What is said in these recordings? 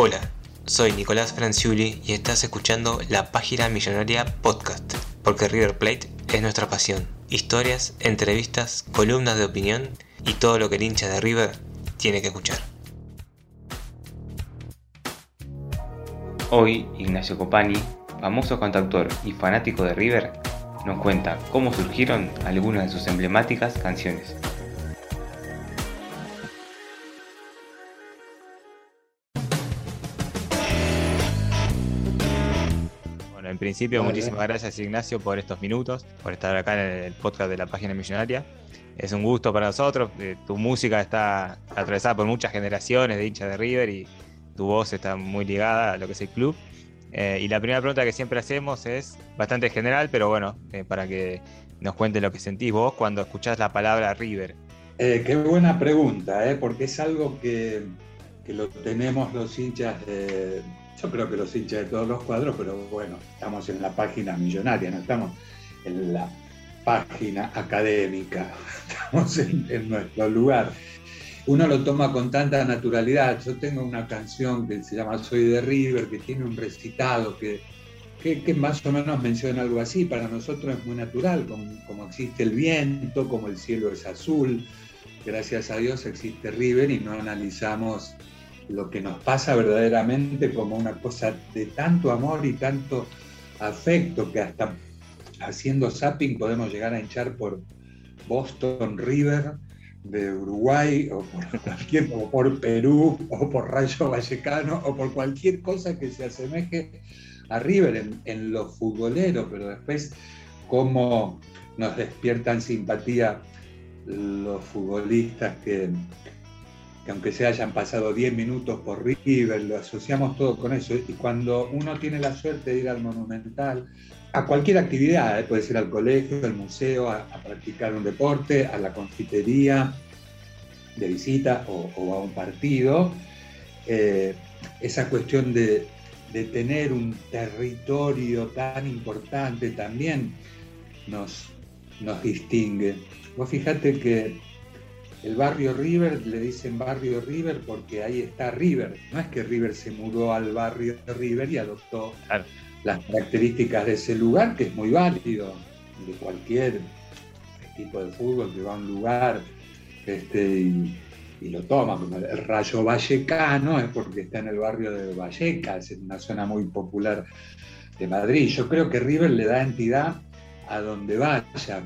Hola, soy Nicolás Franciuli y estás escuchando la Página Millonaria Podcast, porque River Plate es nuestra pasión. Historias, entrevistas, columnas de opinión y todo lo que el hincha de River tiene que escuchar. Hoy, Ignacio Copani, famoso cantautor y fanático de River, nos cuenta cómo surgieron algunas de sus emblemáticas canciones. En principio, muchísimas gracias Ignacio por estos minutos, por estar acá en el podcast de la página millonaria. Es un gusto para nosotros. eh, Tu música está atravesada por muchas generaciones de hinchas de River y tu voz está muy ligada a lo que es el club. Eh, y la primera pregunta que siempre hacemos es bastante general, pero bueno, eh, para que nos cuentes lo que sentís vos cuando escuchás la palabra River. Qué buena pregunta, porque es algo que, que lo tenemos los hinchas de, yo creo que los hinchas de todos los cuadros, pero bueno, estamos en la página millonaria, no estamos en la página académica, estamos en, nuestro lugar. Uno lo toma con tanta naturalidad. Yo tengo una canción que se llama Soy de River, que tiene un recitado que, que, que más o menos menciona algo así. Para nosotros es muy natural, como, como existe el viento, como el cielo es azul. Gracias a Dios existe River y no analizamos lo que nos pasa verdaderamente como una cosa de tanto amor y tanto afecto que hasta haciendo zapping podemos llegar a hinchar por Boston River de Uruguay o por cualquier o por Perú o por Rayo Vallecano o por cualquier cosa que se asemeje a River en, en lo futbolero, pero después cómo nos despiertan simpatía los futbolistas que, que aunque se hayan pasado 10 minutos por River, lo asociamos todo con eso. Y cuando uno tiene la suerte de ir al Monumental, a cualquier actividad, ¿eh? puede ser al colegio, al museo, a, practicar un deporte, a la confitería de visita o, a un partido, eh, esa cuestión de, tener un territorio tan importante también nos, nos distingue. Vos fijate que el barrio River le dicen barrio River porque ahí está River. No es que River se mudó al barrio River y adoptó claro. las características de ese lugar, que es muy válido, de cualquier equipo de fútbol que va a un lugar este, y, y, lo toma, como el Rayo Vallecano, es porque está en el barrio de Vallecas, es una zona muy popular de Madrid. Yo creo que River le da entidad a donde vaya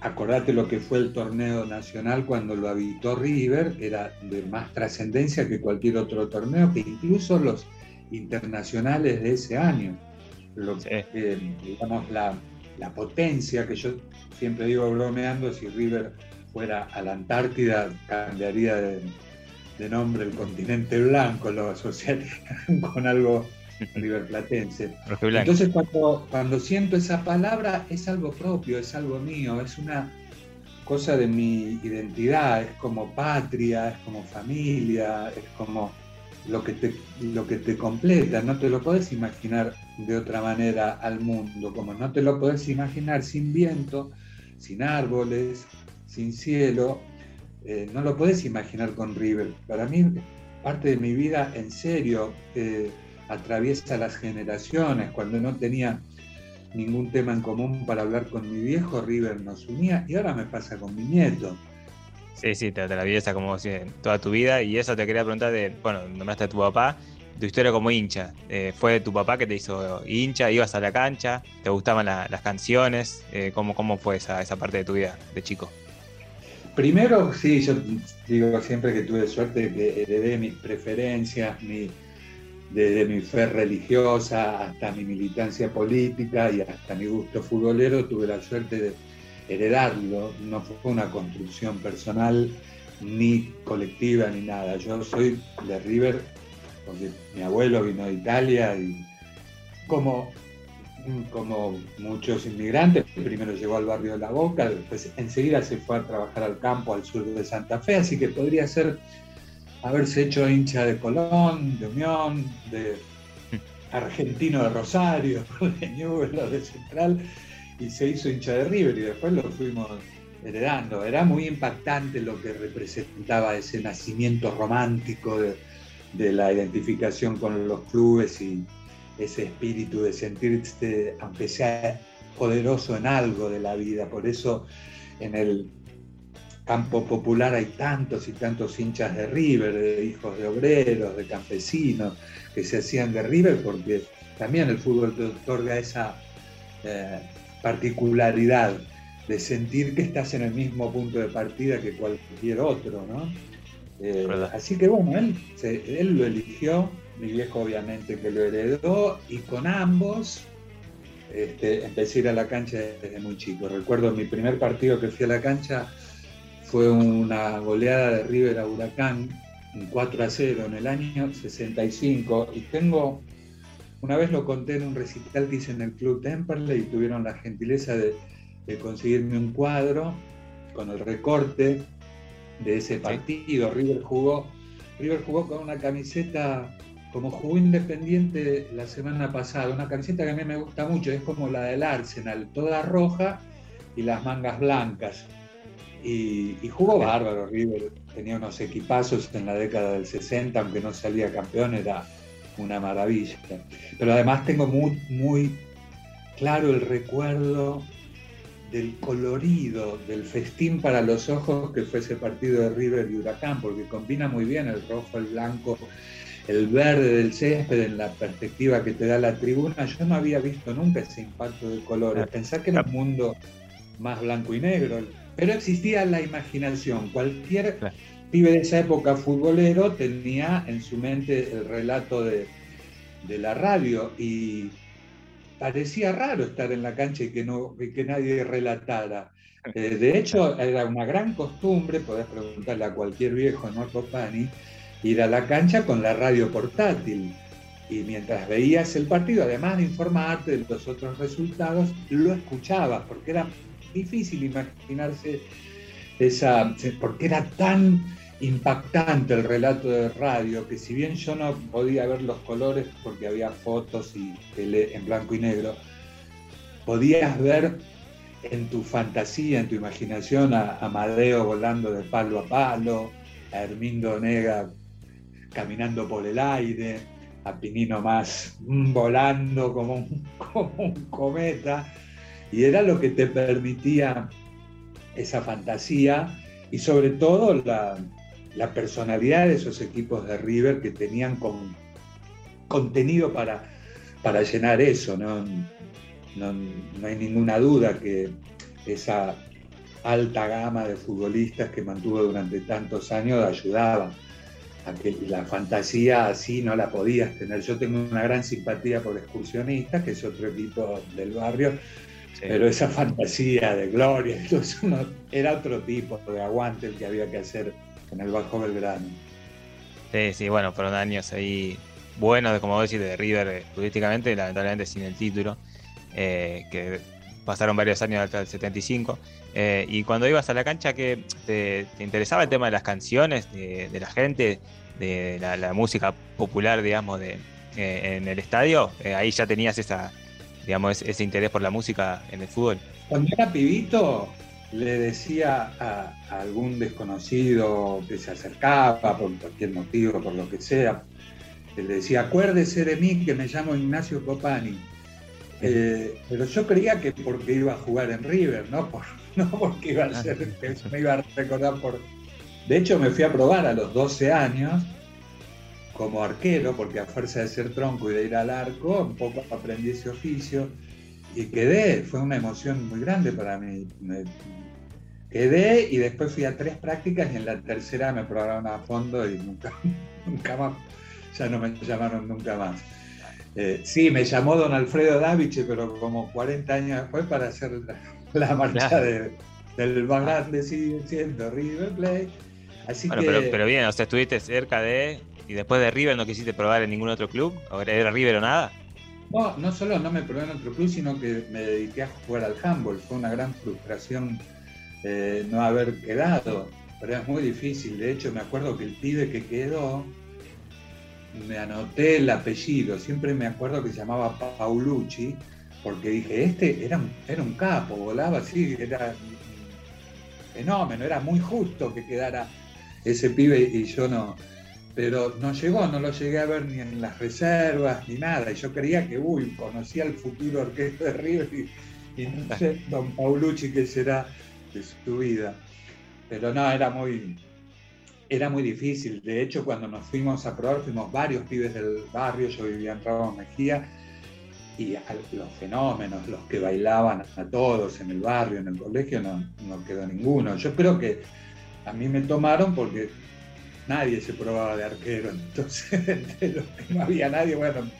acordate lo que fue el torneo nacional cuando lo habitó River, era de más trascendencia que cualquier otro torneo, que incluso los internacionales de ese año. Lo que, eh, digamos, la, la, potencia que yo siempre digo bromeando, si River fuera a la Antártida, cambiaría de, de nombre el continente blanco, lo asociaría con algo riverplatense. Entonces cuando, cuando siento esa palabra es algo propio, es algo mío, es una cosa de mi identidad, es como patria, es como familia, es como lo que te, lo que te completa, no te lo puedes imaginar de otra manera al mundo, como no te lo puedes imaginar sin viento, sin árboles, sin cielo, eh, no lo puedes imaginar con River. Para mí, parte de mi vida, en serio, eh, atraviesa las generaciones. Cuando no tenía ningún tema en común para hablar con mi viejo, River nos unía y ahora me pasa con mi nieto. Sí, sí, te, la esa como si, toda tu vida. Y eso te quería preguntar de, bueno, nombraste a tu papá, tu historia como hincha. Eh, ¿Fue tu papá que te hizo hincha? ¿Ibas a la cancha? ¿Te gustaban las canciones? Eh, ¿cómo, ¿Cómo fue esa, esa parte de tu vida de chico? Primero, sí, yo digo siempre que tuve suerte que heredé mis preferencias, mi, desde mi fe religiosa hasta mi militancia política y hasta mi gusto futbolero, tuve la suerte de heredarlo, no fue una construcción personal ni colectiva ni nada. Yo soy de River porque mi abuelo vino de Italia y como, como muchos inmigrantes, primero llegó al barrio de La Boca, después enseguida se fue a trabajar al campo al sur de Santa Fe, así que podría ser haberse hecho hincha de Colón, de Unión, de Argentino de Rosario, de Newell, de Central, y se hizo hincha de River y después lo fuimos heredando. Era muy impactante lo que representaba ese nacimiento romántico de, la identificación con los clubes y ese espíritu de sentirse, aunque sea poderoso en algo de la vida. Por eso en el campo popular hay tantos y tantos hinchas de River, de hijos de obreros, de campesinos, que se hacían de River, porque también el fútbol te otorga esa eh, particularidad de sentir que estás en el mismo punto de partida que cualquier otro, ¿no? Eh, así que bueno, él, él lo eligió, mi viejo obviamente que lo heredó, y con ambos este, empecé a ir a la cancha desde muy chico. Recuerdo mi primer partido que fui a la cancha fue una goleada de River a Huracán, un 4 a 0 en el año 65, y tengo una vez lo conté en un recital que hice en el Club Temperley y tuvieron la gentileza de, conseguirme un cuadro con el recorte de ese partido. River jugó, River jugó con una camiseta como jugó Independiente la semana pasada, una camiseta que a mí me gusta mucho, es como la del Arsenal, toda roja y las mangas blancas. Y, y, jugó bárbaro River, tenía unos equipazos en la década del 60, aunque no salía campeón, era una maravilla. Pero además tengo muy, muy claro el recuerdo del colorido, del festín para los ojos que fue ese partido de River y Huracán, porque combina muy bien el rojo, el blanco, el verde del césped en la perspectiva que te da la tribuna. Yo no había visto nunca ese impacto de colores. Pensar que era un mundo más blanco y negro, pero existía la imaginación. Cualquier pibe de esa época futbolero tenía en su mente el relato de, la radio y parecía raro estar en la cancha y que, no, que nadie relatara. Eh, de hecho, era una gran costumbre, podés preguntarle a cualquier viejo en nuestro pani, ir a la cancha con la radio portátil. Y mientras veías el partido, además de informarte de los otros resultados, lo escuchabas, porque era difícil imaginarse esa, porque era tan impactante el relato de radio, que si bien yo no podía ver los colores porque había fotos y en blanco y negro, podías ver en tu fantasía, en tu imaginación a Amadeo volando de palo a palo, a Hermindo Nega caminando por el aire, a Pinino más volando como un, como un cometa, y era lo que te permitía esa fantasía y sobre todo la, personalidad de esos equipos de River que tenían con, contenido para, para llenar eso. ¿no? No, hay ninguna duda que esa alta gama de futbolistas que mantuvo durante tantos años ayudaba a que la fantasía así no la podías tener. Yo tengo una gran simpatía por Excursionistas, que es otro equipo del barrio, pero esa fantasía de gloria, era otro tipo de aguante el que había que hacer en el Bajo Belgrano. Sí, sí, bueno, fueron años ahí buenos, como vos decís, de River turísticamente, eh, lamentablemente sin el título, eh, que pasaron varios años hasta el 75. Eh, y cuando ibas a la cancha, que te, interesaba el tema de las canciones, de, la gente, de la, música popular, digamos, de, en el estadio? ahí ya tenías esa, digamos, ese interés por la música en el fútbol. Cuando era pibito, le decía a, algún desconocido que se acercaba por cualquier motivo, por lo que sea, le decía, acuérdese de mí que me llamo Ignacio Copani. Eh, pero yo creía que porque iba a jugar en River, no, por, no porque iba a ser, me iba a recordar por, De hecho, me fui a probar a los 12 años como arquero, porque a fuerza de ser tronco y de ir al arco, un poco aprendí ese oficio y quedé, fue una emoción muy grande para mí. quedé y después fui a tres prácticas y en la tercera me probaron a fondo y nunca, nunca más, ya no me llamaron nunca más. Eh, sí, me llamó don Alfredo Daviche, pero como 40 años después para hacer la, marcha del más grande, sigue siendo River Plate. Así bueno, pero, pero, bien, o sea, estuviste cerca de ¿Y después de River no quisiste probar en ningún otro club? ¿O era River o nada? No, no solo no me probé en otro club, sino que me dediqué a jugar al handball. Fue una gran frustración eh, no haber quedado, pero es muy difícil. De hecho, me acuerdo que el pibe que quedó, me anoté el apellido, siempre me acuerdo que se llamaba Paulucci, porque dije, este era un, era un capo, volaba así, era fenómeno, era muy justo que quedara ese pibe y yo no, pero no llegó, no lo llegué a ver ni en las reservas ni nada. Y yo creía que, uy, conocía al futuro orquesta de River y, no sé, don Paulucci, qué será de su vida. Pero no, era muy, era muy difícil. De hecho, cuando nos fuimos a probar, fuimos varios pibes del barrio, yo vivía en Ramos Mejía, y los fenómenos, los que bailaban a todos en el barrio, en el colegio, no, no quedó ninguno. Yo creo que a mí me tomaron porque nadie se probaba de arquero, entonces de los que no había nadie, bueno,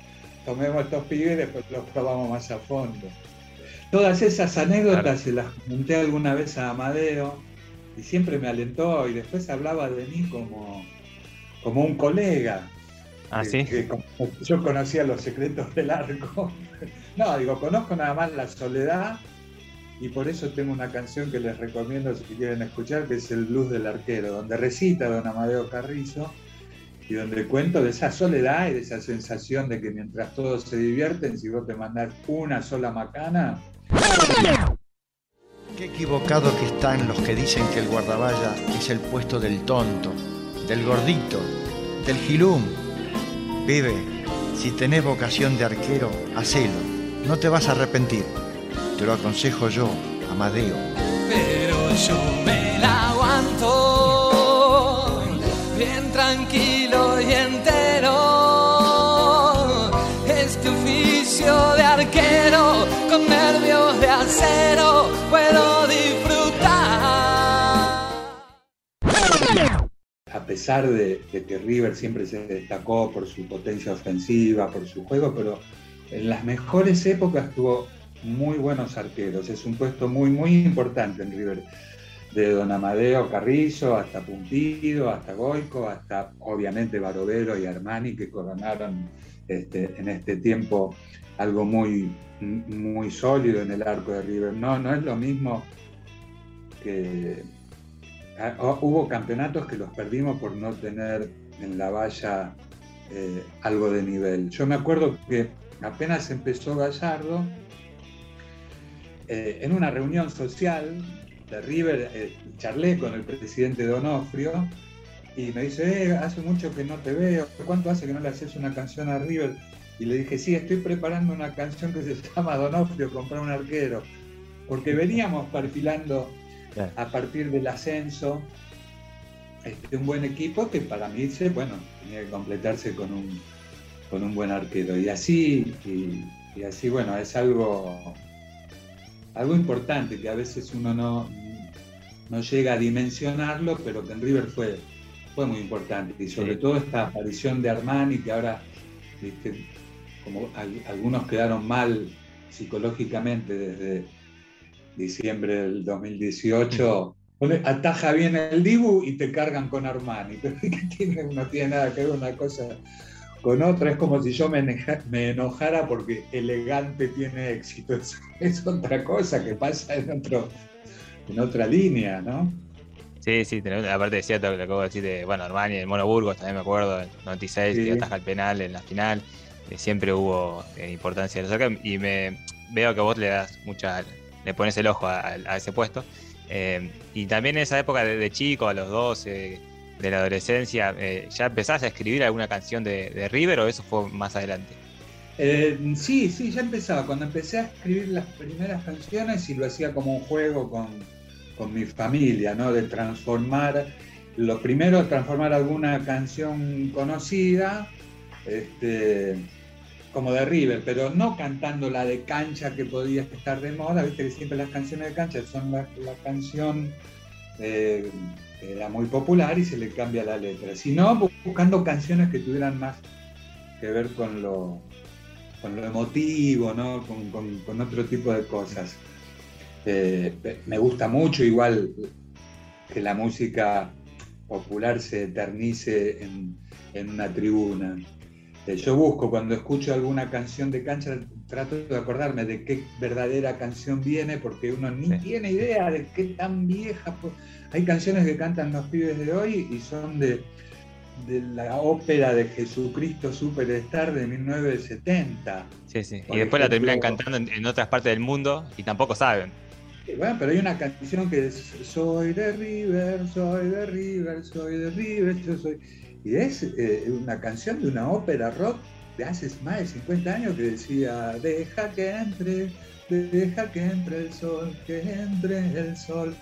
tomemos estos pibes y después los probamos más a fondo. Todas esas anécdotas se las conté alguna vez a Amadeo y siempre me alentó y después hablaba de mí como, como un colega. Ah, sí. yo conocía los secretos del arco. No, digo, conozco nada más la soledad y por eso tengo una canción que les recomiendo si quieren escuchar, que es el blues del arquero, donde recita don Amadeo Carrizo y donde cuento de esa soledad y de esa sensación de que mientras todos se divierten, si vos te mandás una sola macana... Qué equivocado que están los que dicen que el guardaballa es el puesto del tonto, del gordito, del gilum. Vive, si tenés vocación de arquero, hacelo, no te vas a arrepentir. Te lo aconsejo yo, Amadeo. Pero yo me la aguanto bien tranquilo y entero. Este oficio de arquero con nervios de acero puedo disfrutar. A pesar de, de que River siempre se destacó por su potencia ofensiva, por su juego, pero en las mejores épocas tuvo muy buenos arqueros. Es un puesto muy, muy importante en River. De Don Amadeo Carrizo hasta Puntido, hasta Goico, hasta obviamente Barovero y Armani, que coronaron este, en este tiempo algo muy, muy sólido en el arco de River. No, no es lo mismo que. Ah, hubo campeonatos que los perdimos por no tener en la valla eh, algo de nivel. Yo me acuerdo que apenas empezó Gallardo, eh, en una reunión social de River, eh, charlé con el presidente Donofrio y me dice, eh, hace mucho que no te veo, ¿cuánto hace que no le haces una canción a River? Y le dije, sí, estoy preparando una canción que se llama Donofrio, comprar un arquero, porque veníamos perfilando a partir del ascenso este, un buen equipo que para mí, bueno, tenía que completarse con un, con un buen arquero. Y así, y así, bueno, es algo algo importante que a veces uno no, no llega a dimensionarlo, pero que en River fue, fue muy importante. Y sobre todo esta aparición de Armani, que ahora, como algunos quedaron mal psicológicamente desde diciembre del 2018, ataja bien el Dibu y te cargan con Armani. Pero tiene, no tiene nada que ver una cosa con otra. Es como si yo me, enojara porque elegante tiene éxito. Es, otra cosa que pasa en, otro, en otra línea, ¿no? Sí, sí, aparte de cierto que acabo de decir de, bueno, Armani, el Mono Burgos, también me acuerdo, en 96, que ataja el penal en la final, eh, siempre hubo eh, importancia de los y me veo que vos le das mucha, le pones el ojo a, ese puesto. Eh, y también en esa época de, de chico, a los 12, de la adolescencia, eh, ¿ya empezás a escribir alguna canción de, River o eso fue más adelante? Eh, sí, sí, ya empezaba. Cuando empecé a escribir las primeras canciones y lo hacía como un juego con, mi familia, ¿no? De transformar lo primero transformar alguna canción conocida, este, como de River, pero no cantando la de cancha que podía estar de moda, viste que siempre las canciones de cancha son la, canción eh, era muy popular y se le cambia la letra, sino buscando canciones que tuvieran más que ver con lo, con lo emotivo, ¿no? con, otro tipo de cosas. Eh, me gusta mucho igual que la música popular se eternice en, una tribuna. Eh, yo busco, cuando escucho alguna canción de cancha, trato de acordarme de qué verdadera canción viene, porque uno ni tiene idea de qué tan vieja. Hay canciones que cantan los pibes de hoy y son de, de la ópera de Jesucristo Superstar de 1970. Sí, sí. y después la terminan cantando en, otras partes del mundo y tampoco saben. Bueno, pero hay una canción que es Soy de River, soy de River, soy de River, yo soy. Y es eh, una canción de una ópera rock de hace más de 50 años que decía, deja que entre, deja que entre el sol, que entre el sol.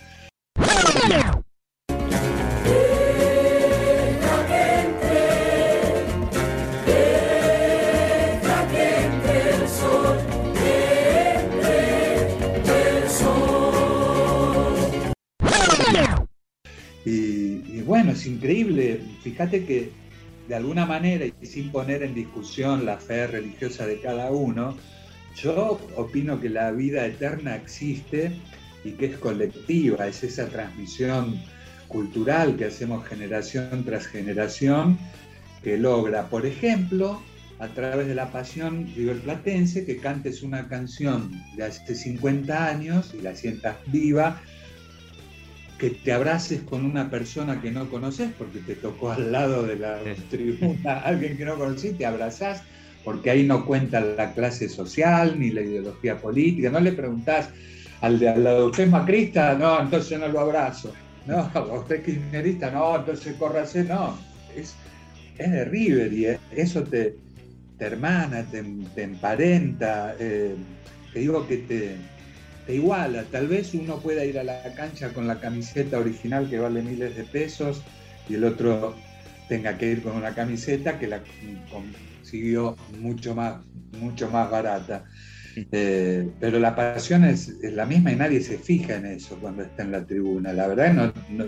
bueno, es increíble. Fíjate que de alguna manera, y sin poner en discusión la fe religiosa de cada uno, yo opino que la vida eterna existe y que es colectiva, es esa transmisión cultural que hacemos generación tras generación, que logra, por ejemplo, a través de la pasión riverplatense, que cantes una canción de hace 50 años y la sientas viva que te abraces con una persona que no conoces porque te tocó al lado de la tribuna alguien que no conoces, te abrazás porque ahí no cuenta la clase social ni la ideología política, no le preguntás al de al lado, ¿usted es macrista? No, entonces no lo abrazo. No, ¿usted es kirchnerista? No, entonces córrase, no. Es, es de River y eso te, hermana, te, emparenta, eh, te digo que te, te iguala. Tal vez uno pueda ir a la cancha con la camiseta original que vale miles de pesos y el otro tenga que ir con una camiseta que la consiguió mucho más, mucho más barata. Eh, pero la pasión es, la misma y nadie se fija en eso cuando está en la tribuna. La verdad, no, no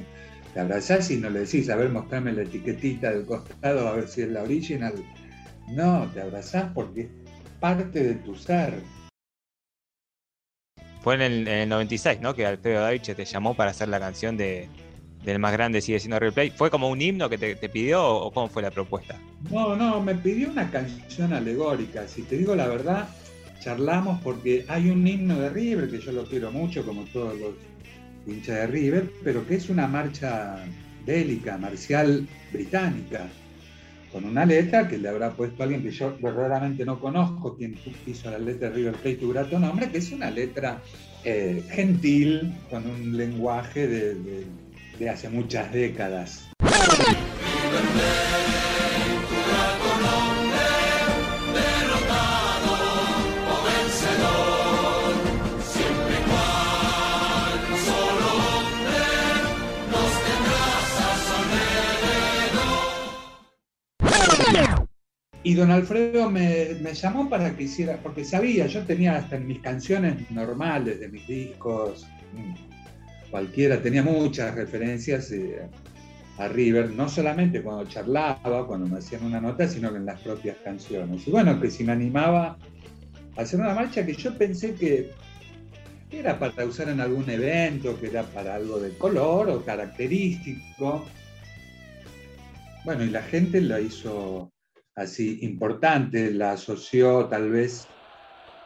te abrazás y no le decís, a ver, mostrame la etiquetita del costado, a ver si es la original. No, te abrazás porque es parte de tu ser. Fue en el, 96, ¿no? Que Alfredo Daviche te llamó para hacer la canción de, del más grande sigue siendo Replay. ¿Fue como un himno que te, pidió o cómo fue la propuesta? No, no, me pidió una canción alegórica. Si te digo la verdad, charlamos porque hay un himno de River que yo lo quiero mucho, como todos los hinchas de River, pero que es una marcha bélica, marcial británica con una letra que le habrá puesto alguien que yo verdaderamente no conozco, quien hizo la letra de River Plate, tu grato nombre, que es una letra eh, gentil, con un lenguaje de hace muchas décadas. Y don Alfredo me, llamó para que hiciera, porque sabía, yo tenía hasta en mis canciones normales de mis discos, mm, cualquiera, tenía muchas referencias eh, a River, no solamente cuando charlaba, cuando me hacían una nota, sino que en las propias canciones. Y bueno, que si me animaba a hacer una marcha que yo pensé que era para usar en algún evento, que era para algo de color o característico. Bueno, y la gente la hizo así importante, la asoció tal vez.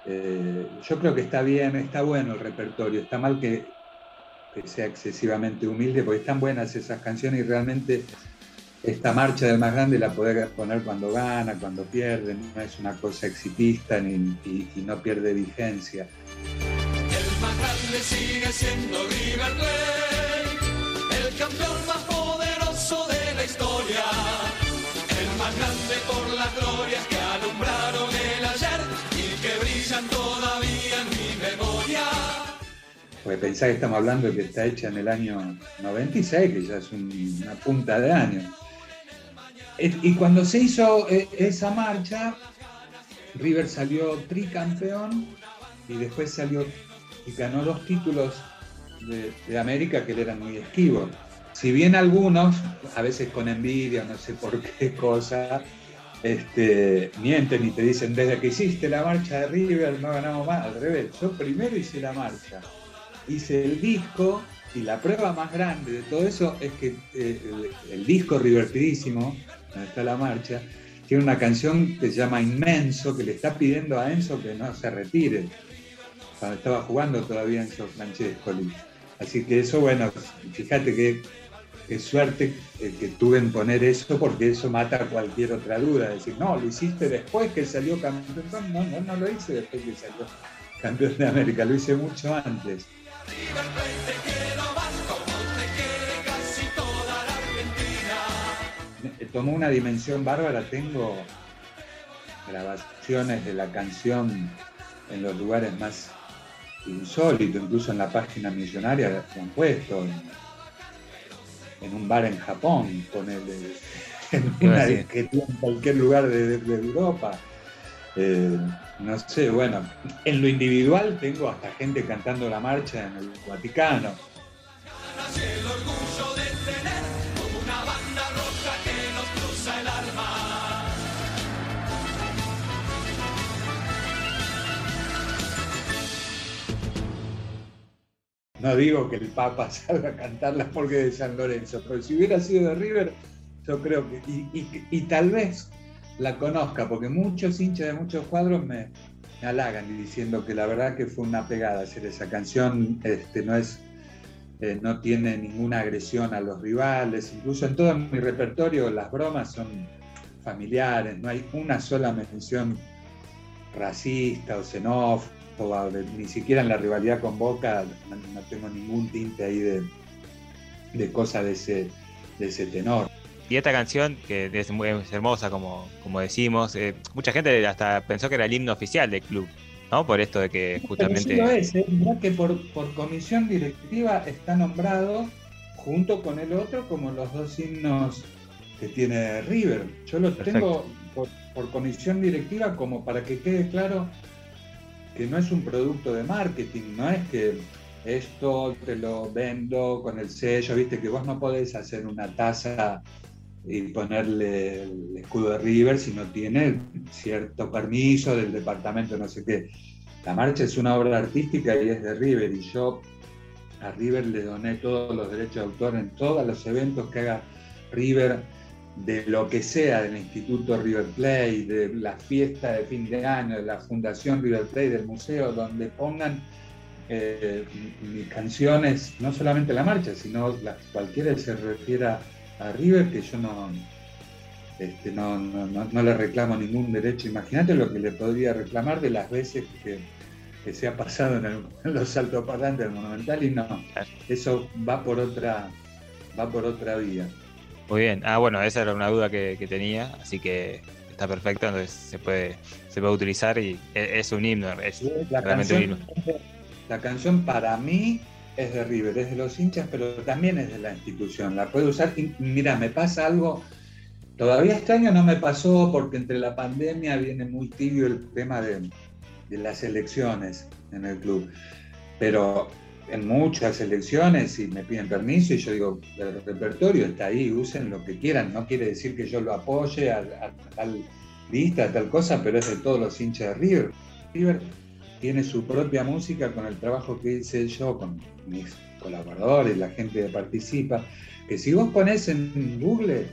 Eh, yo creo que está bien, está bueno el repertorio, está mal que, sea excesivamente humilde, porque están buenas esas canciones y realmente esta marcha del más grande la podés poner cuando gana, cuando pierde, no es una cosa exitista ni, y, no pierde vigencia. El más grande sigue siendo River Plate, el campeón más poderoso de más grande por las glorias que alumbraron el ayer y que brillan todavía en mi memoria. Pensá que estamos hablando de que está hecha en el año 96, que ya es una punta de año. Y cuando se hizo eh, esa marcha, River salió tricampeón y después salió y ganó dos títulos de, América que le eran muy esquivos. Si bien algunos, a veces con envidia, no sé por qué cosa, este, mienten y te dicen, desde que hiciste la marcha de River no ganamos más, al revés, yo primero hice la marcha, hice el disco y la prueba más grande de todo eso es que eh, el, disco divertidísimo, donde está la marcha, tiene una canción que se llama Inmenso, que le está pidiendo a Enzo que no se retire, cuando estaba jugando todavía Enzo Francescoli. Así que eso, bueno, fíjate que qué suerte eh, que tuve en poner eso, porque eso mata cualquier otra duda. Decir, no, lo hiciste después que salió campeón. No, no, no lo hice después que salió campeón de América, lo hice mucho antes. Tomó una dimensión bárbara, tengo grabaciones de la canción en los lugares más insólitos, incluso en la página millonaria se han puesto, un bar en Japón, con el, en una en cualquier lugar de, Europa. Eh, no sé, bueno, en lo individual tengo hasta gente cantando la marcha en el Vaticano. No digo que el Papa salga a cantarla porque de San Lorenzo, pero si hubiera sido de River, yo creo que, y, tal vez la conozca, porque muchos hinchas de muchos cuadros me, halagan diciendo que la verdad que fue una pegada hacer esa canción, este, no es, eh, no tiene ninguna agresión a los rivales, incluso en todo mi repertorio las bromas son familiares, no hay una sola mención racista o xenófoba ni siquiera en la rivalidad con Boca no, tengo ningún tinte ahí de, de cosa de ese, de ese tenor. Y esta canción, que es muy hermosa, como, como decimos, eh, mucha gente hasta pensó que era el himno oficial del club, ¿no? Por esto de que justamente... Pero es, ¿eh? que por, por comisión directiva está nombrado junto con el otro como los dos himnos que tiene River. Yo lo tengo por, por comisión directiva como para que quede claro que no es un producto de marketing, no es que esto te lo vendo con el sello, viste que vos no podés hacer una taza y ponerle el escudo de River si no tiene cierto permiso del departamento, no sé qué. La marcha es una obra artística y es de River y yo a River le doné todos los derechos de autor en todos los eventos que haga River de lo que sea del Instituto River Plate, de la fiesta de fin de año, de la Fundación River Plate, del museo, donde pongan eh, mis canciones, no solamente la marcha, sino cualquiera que se refiera a River, que yo no, este, no, no, le reclamo ningún derecho. Imagínate lo que le podría reclamar de las veces que, se ha pasado en, en los altoparlantes del Monumental y no, eso va por otra, va por otra vía. Muy bien. Ah, bueno, esa era una duda que, tenía, así que está perfecto, entonces se puede, se puede utilizar y e, es, un himno, es la realmente canción, un himno. La canción para mí es de River, es de los hinchas, pero también es de la institución. La puedo usar y mira, me pasa algo, todavía este año no me pasó porque entre la pandemia viene muy tibio el tema de, de las elecciones en el club. Pero en muchas elecciones y me piden permiso y yo digo, el repertorio está ahí, usen lo que quieran, no quiere decir que yo lo apoye a, tal lista, a tal cosa, pero es de todos los hinchas de River. River tiene su propia música con el trabajo que hice yo, con mis colaboradores, la gente que participa, que si vos pones en Google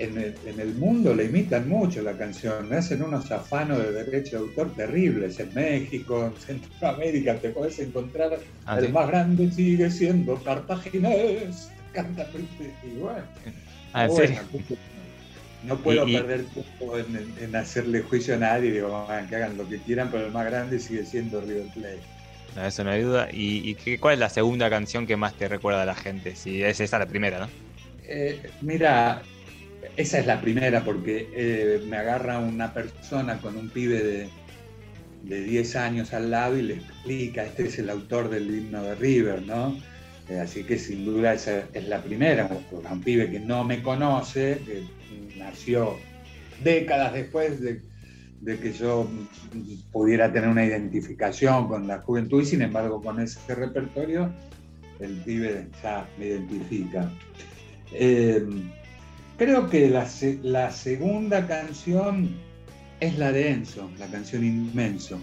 en el, mundo le imitan mucho la canción, hacen unos afanos de derecho de autor terribles. En México, en Centroamérica, te puedes encontrar ah, el más grande sigue siendo Cartaginés, canta y bueno. Ah, no puedo perder tiempo en, hacerle juicio a nadie, digo, que hagan lo que quieran, pero el más grande sigue siendo River Plate. No, eso no hay duda. ¿Y, cuál es la segunda canción que más te recuerda a la gente? Si es esa la primera, ¿no? Eh, mira, esa es la primera, porque eh, me agarra una persona con un pibe de, de 10 años al lado y le explica, este es el autor del himno de River, ¿no? Eh, así que sin duda esa es la primera, un pibe que no me conoce, que nació décadas después de, que yo pudiera tener una identificación con la juventud y sin embargo con ese repertorio el pibe ya me identifica. Eh, creo que la, segunda canción es la de Enzo, la canción Inmenso.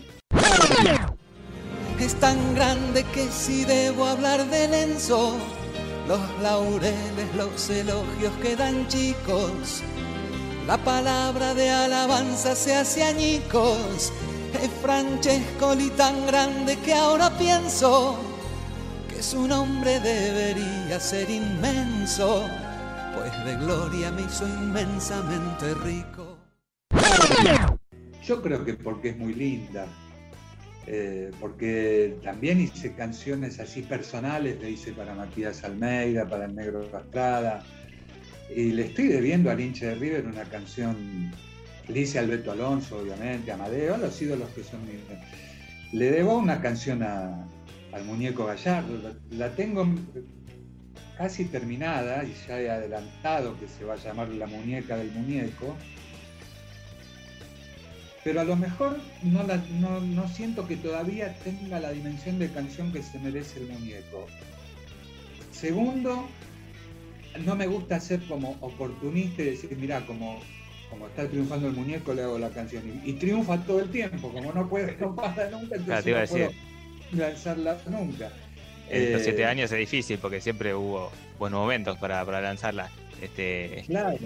Es tan grande que si debo hablar de Enzo, los laureles, los elogios quedan chicos, la palabra de alabanza se hace añicos. Es Francescoli tan grande que ahora pienso que su nombre debería ser inmenso, de gloria me hizo inmensamente rico. Yo creo que porque es muy linda, eh, porque también hice canciones así personales, le hice para Matías Almeida, para el Negro Estrada, y le estoy debiendo al hincha de River una canción, le hice a Alberto Alonso, obviamente, a Amadeo, a los ídolos que son míos. Le debo una canción al muñeco Gallardo, la tengo casi terminada y ya he adelantado que se va a llamar La muñeca del muñeco pero a lo mejor no, siento que todavía tenga la dimensión de canción que se merece el muñeco. Segundo, no me gusta ser como oportunista y decir, mira, como, como está triunfando el muñeco, le hago la canción. Y, triunfa todo el tiempo, como no puede, no pasa nunca, entonces no puedo lanzarla nunca. En estos siete eh, años es difícil porque siempre hubo buenos momentos para, para lanzarla. Este... Claro.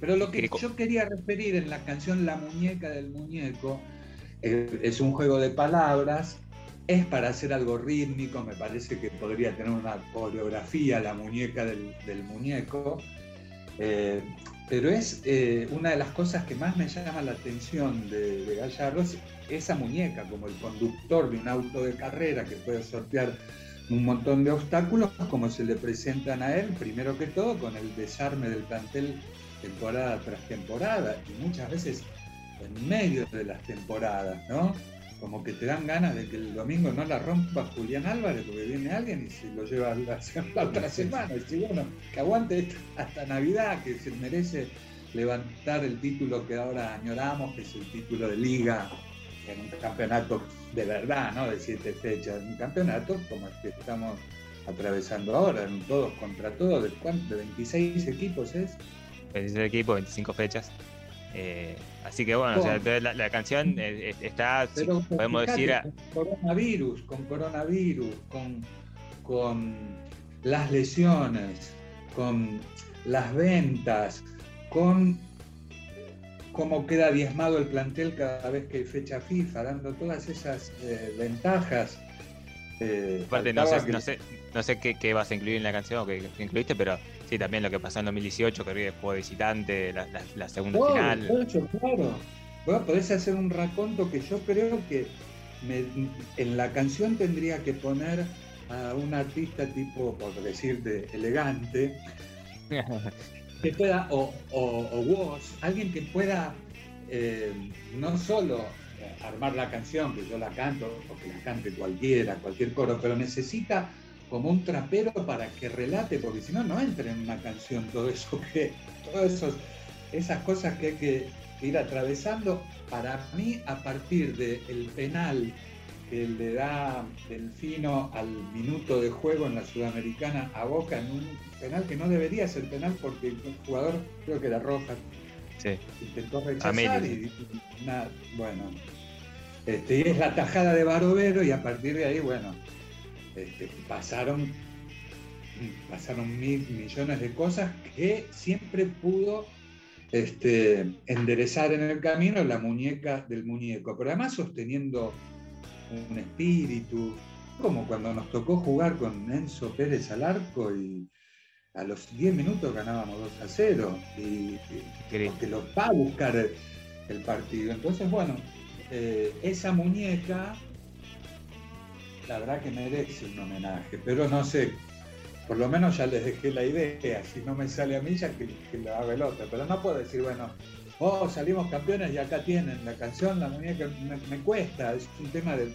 Pero lo que yo quería referir en la canción La muñeca del muñeco eh, es un juego de palabras, es para hacer algo rítmico, me parece que podría tener una coreografía la muñeca del, muñeco, eh, pero es eh, una de las cosas que más me llama la atención de, de Gallardo, esa muñeca como el conductor de un auto de carrera que puede sortear un montón de obstáculos como se le presentan a él, primero que todo con el desarme del plantel temporada tras temporada y muchas veces en medio de las temporadas, ¿no? Como que te dan ganas de que el domingo no la rompa Julián Álvarez porque viene alguien y se lo lleva la, la otra semana. Y bueno, que aguante hasta Navidad, que se merece levantar el título que ahora añoramos, que es el título de liga en un campeonato de verdad, ¿no? De siete fechas, un campeonato como el que estamos atravesando ahora, en todos contra todos, ¿de cuánto? ¿De 26 equipos es? 26 equipos, 25 fechas. Eh, así que bueno, la, canción está, podemos decir... Con coronavirus, con coronavirus, con, con las lesiones, con las ventas, con cómo queda diezmado el plantel cada vez que hay fecha FIFA, dando todas esas eh, ventajas. Aparte, no sé, no sé, no sé qué, vas a incluir en la canción o qué, incluiste, pero sí, también lo que pasó en 2018, que River jugó visitante, la, segunda final. claro. podés hacer un raconto que yo creo que en la canción tendría que poner a un artista tipo, por decirte, elegante, que pueda, o, o, vos, alguien que pueda eh, no solo armar la canción, que yo la canto, o que la cante cualquiera, cualquier coro, pero necesita como un trapero para que relate, porque si no, no entra en una canción todo eso que, todas esas cosas que hay que ir atravesando. Para mí, a partir del penal que le da Delfino al minuto de juego en la Sudamericana a Boca, en un penal que no debería ser penal porque el jugador, creo que era Roja, intentó rechazar y, nada, bueno, este, es la tajada de Barovero y a partir de ahí, bueno, este, pasaron, pasaron mil millones de cosas que siempre pudo este, enderezar en el camino la muñeca del muñeco, pero además sosteniendo un espíritu, como cuando nos tocó jugar con Enzo Pérez al arco y a los 10 minutos ganábamos 2 a 0 y, que lo va a buscar el partido. Entonces, bueno, eh, esa muñeca, la verdad que merece un homenaje, pero no sé, por lo menos ya les dejé la idea, si no me sale a mí ya que, lo haga el otro, pero no puedo decir, bueno, oh, salimos campeones y acá tienen la canción, la muñeca, me, cuesta, es un tema de,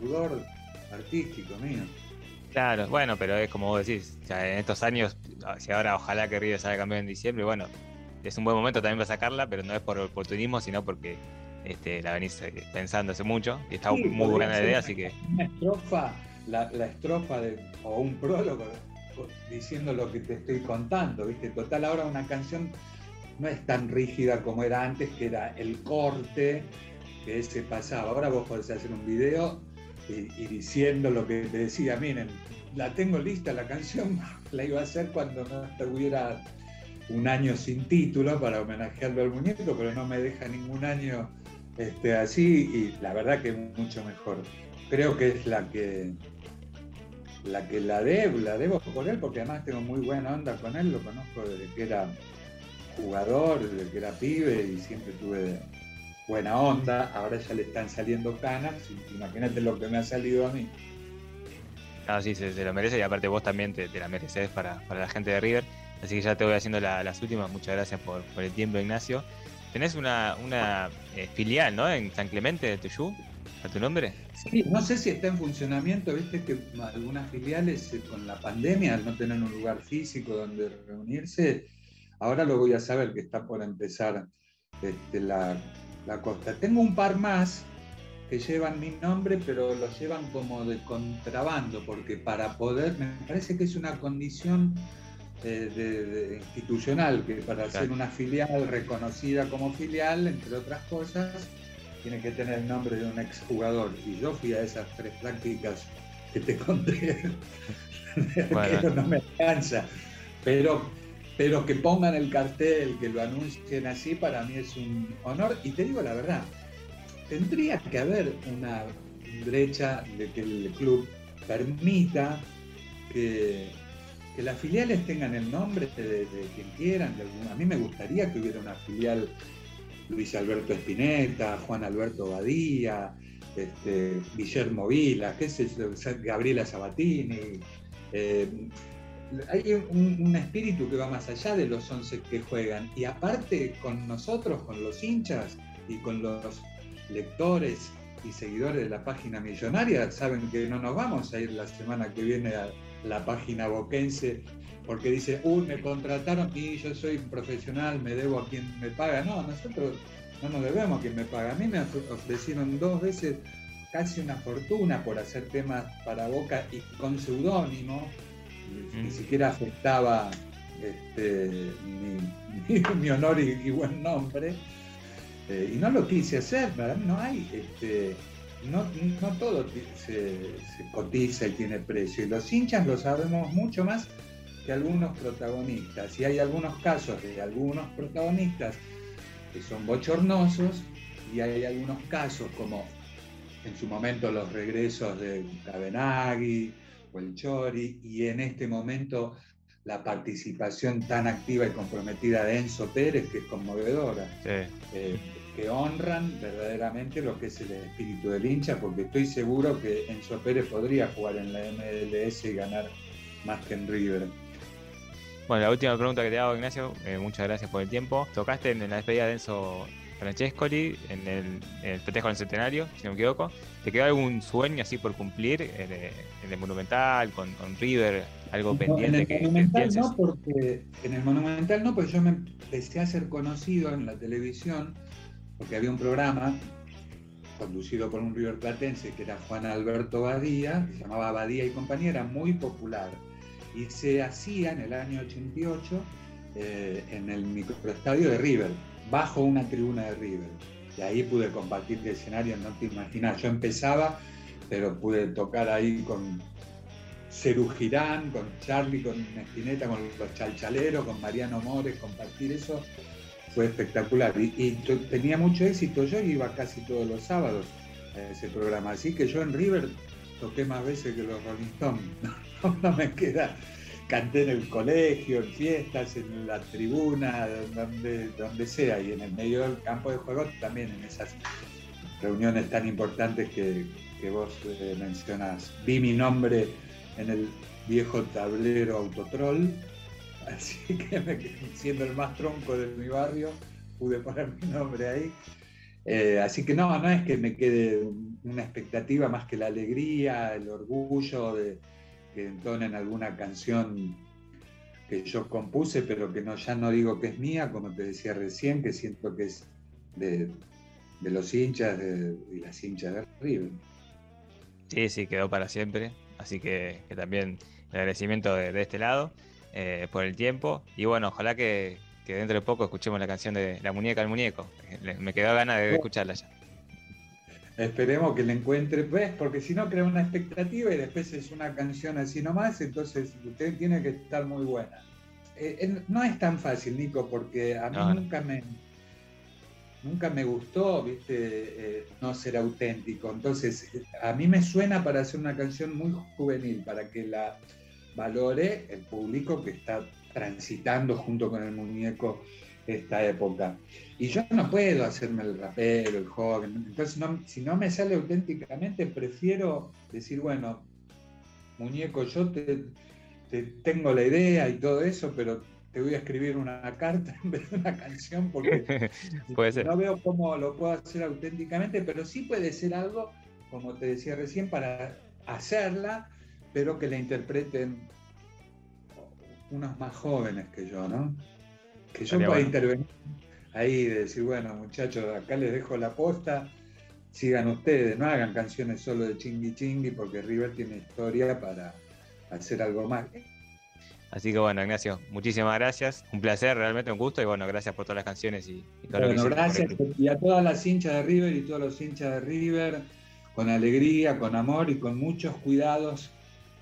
pudor artístico mío. Claro, bueno, pero es como vos decís, en estos años, si ahora ojalá que River salga campeón en diciembre, bueno, es un buen momento también para sacarla, pero no es por oportunismo, sino porque este, la venís eh, pensando hace mucho y está muy buena la idea, así que... Una estrofa, la, estrofa de, o un prólogo diciendo lo que te estoy contando, ¿viste? Total, ahora una canción no es tan rígida como era antes, que era el corte que ese pasaba. Ahora vos podés hacer un video y, diciendo lo que te decía, miren, la tengo lista, la canción la iba a hacer cuando no estuviera un año sin título para homenajearlo al muñeco, pero no me deja ningún año este, así y la verdad que mucho mejor. Creo que es la que la que la debo, la debo por él, porque además tengo muy buena onda con él, lo conozco desde que era jugador, desde que era pibe y siempre tuve buena onda, ahora ya le están saliendo canas, imagínate lo que me ha salido a mí. Ah, sí, se, lo merece y aparte vos también te, la mereces para, la gente de River. Así que ya te voy haciendo las últimas. Muchas gracias por, el tiempo, Ignacio. Tenés una, una eh, filial, ¿no? En San Clemente de Tuyú, a tu nombre. Sí, no sé si está en funcionamiento, viste que algunas filiales eh, con la pandemia, al no tener un lugar físico donde reunirse, ahora lo voy a saber que está por empezar este, la, la costa. Tengo un par más que llevan mi nombre, pero los llevan como de contrabando, porque para poder, me parece que es una condición eh, de, institucional, que para ser una filial reconocida como filial, entre otras cosas, tiene que tener el nombre de un exjugador. Y yo fui a esas tres prácticas que te conté, bueno. no me alcanza. Pero pero que pongan el cartel, que lo anuncien así, para mí es un honor. Y te digo la verdad, tendría que haber una brecha de que el club permita que, las filiales tengan el nombre de, quien quieran. a mí me gustaría que hubiera una filial Luis Alberto Espineta, Juan Alberto Badía, este, Guillermo Vila, qué sé Gabriela Sabatini. Eh, hay un, espíritu que va más allá de los 11 que juegan. Y aparte con nosotros, con los hinchas y con los lectores y seguidores de la página millonaria, saben que no nos vamos a ir la semana que viene a la página boquense porque dice, uy, me contrataron y yo soy profesional, me debo a quien me paga. No, nosotros no nos debemos a quien me paga. A mí me ofrecieron dos veces casi una fortuna por hacer temas para Boca y con seudónimo ni siquiera afectaba este, mi, honor y, buen nombre. Eh, y no lo quise hacer. No hay, este, no, todo se, cotiza y tiene precio. Y los hinchas lo sabemos mucho más que algunos protagonistas. Y hay algunos casos de algunos protagonistas que son bochornosos y hay algunos casos como en su momento los regresos de Cabenagui, el Chori, y en este momento la participación tan activa y comprometida de Enzo Pérez, que es conmovedora, eh, que honran verdaderamente lo que es el espíritu del hincha, porque estoy seguro que Enzo Pérez podría jugar en la MLS y ganar más que en River. Bueno, la última pregunta que te hago, Ignacio, eh, muchas gracias por el tiempo. Tocaste en la despedida de Enzo Francescoli en el, en el festejo del centenario, si no me equivoco. ¿Te quedó algún sueño así por cumplir en, el Monumental, con, River, algo pendiente? En el Monumental no, porque en el Monumental no, porque yo me empecé a ser conocido en la televisión, porque había un programa conducido por un River Platense que era Juan Alberto Badía, que se llamaba Badía y compañía, era muy popular. Y se hacía en el año 88 eh, en el microestadio de River bajo una tribuna de River. Y ahí pude compartir el escenario, no te imaginas. Yo empezaba, pero pude tocar ahí con Cerú Girán, con Charlie, con Espineta, con los chalchaleros, con Mariano Mores, compartir eso fue espectacular. Y, tenía mucho éxito. Yo iba casi todos los sábados a ese programa. Así que yo en River toqué más veces que los Rolling no me queda canté en el colegio, en fiestas, en la tribuna, donde, donde sea, y en el medio del campo de juego también en esas reuniones tan importantes que, vos eh, mencionás. Vi mi nombre en el viejo tablero Autotrol, así que siendo el más tronco de mi barrio, pude poner mi nombre ahí. Eh, así que no, no es que me quede una expectativa más que la alegría, el orgullo de que entonen alguna canción que yo compuse, pero que no, ya no digo que es mía, como te decía recién, que siento que es de, los hinchas y las hinchas de River. Sí, sí, quedó para siempre. Así que, también el agradecimiento de, este lado eh, por el tiempo. Y bueno, ojalá que, dentro de poco escuchemos la canción de La muñeca al muñeco. Me quedó ganas de escucharla ya. Esperemos que la encuentre, pues, porque si no crea una expectativa y después es una canción así nomás, entonces usted tiene que estar muy buena. Eh, eh, no es tan fácil, Nico, porque a mí nunca me nunca me gustó, viste, eh, no ser auténtico. Entonces, a mí me suena para hacer una canción muy juvenil, para que la valore el público que está transitando junto con el muñeco esta época. Y yo no puedo hacerme el rapero, el joven. Entonces, si no me sale auténticamente, prefiero decir, bueno, muñeco, yo te, tengo la idea y todo eso, pero te voy a escribir una carta en vez de una canción porque no veo cómo lo puedo hacer auténticamente, pero sí puede ser algo, como te decía recién, para hacerla, pero que la interpreten unos más jóvenes que yo, ¿no? que yo pueda intervenir ahí y decir, bueno, muchachos, acá les dejo la posta, sigan ustedes, no hagan canciones solo de chingui chingui, porque River tiene historia para hacer algo más. Así que bueno, Ignacio, muchísimas gracias. Un placer, realmente un gusto. Y bueno, gracias por todas las canciones y, todo lo que gracias. Y a todas las hinchas de River y todos los hinchas de River, con alegría, con amor y con muchos cuidados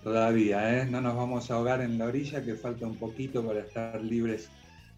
todavía. ¿eh? No nos vamos a ahogar en la orilla, que falta un poquito para estar libres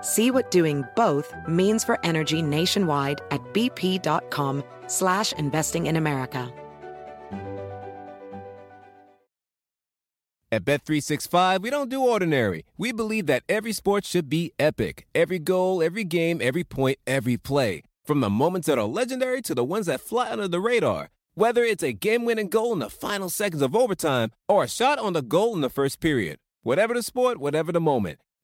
See what doing both means for energy nationwide at bp.com slash investing in America. At Bet365, we don't do ordinary. We believe that every sport should be epic. Every goal, every game, every point, every play. From the moments that are legendary to the ones that fly under the radar. Whether it's a game-winning goal in the final seconds of overtime or a shot on the goal in the first period. Whatever the sport, whatever the moment.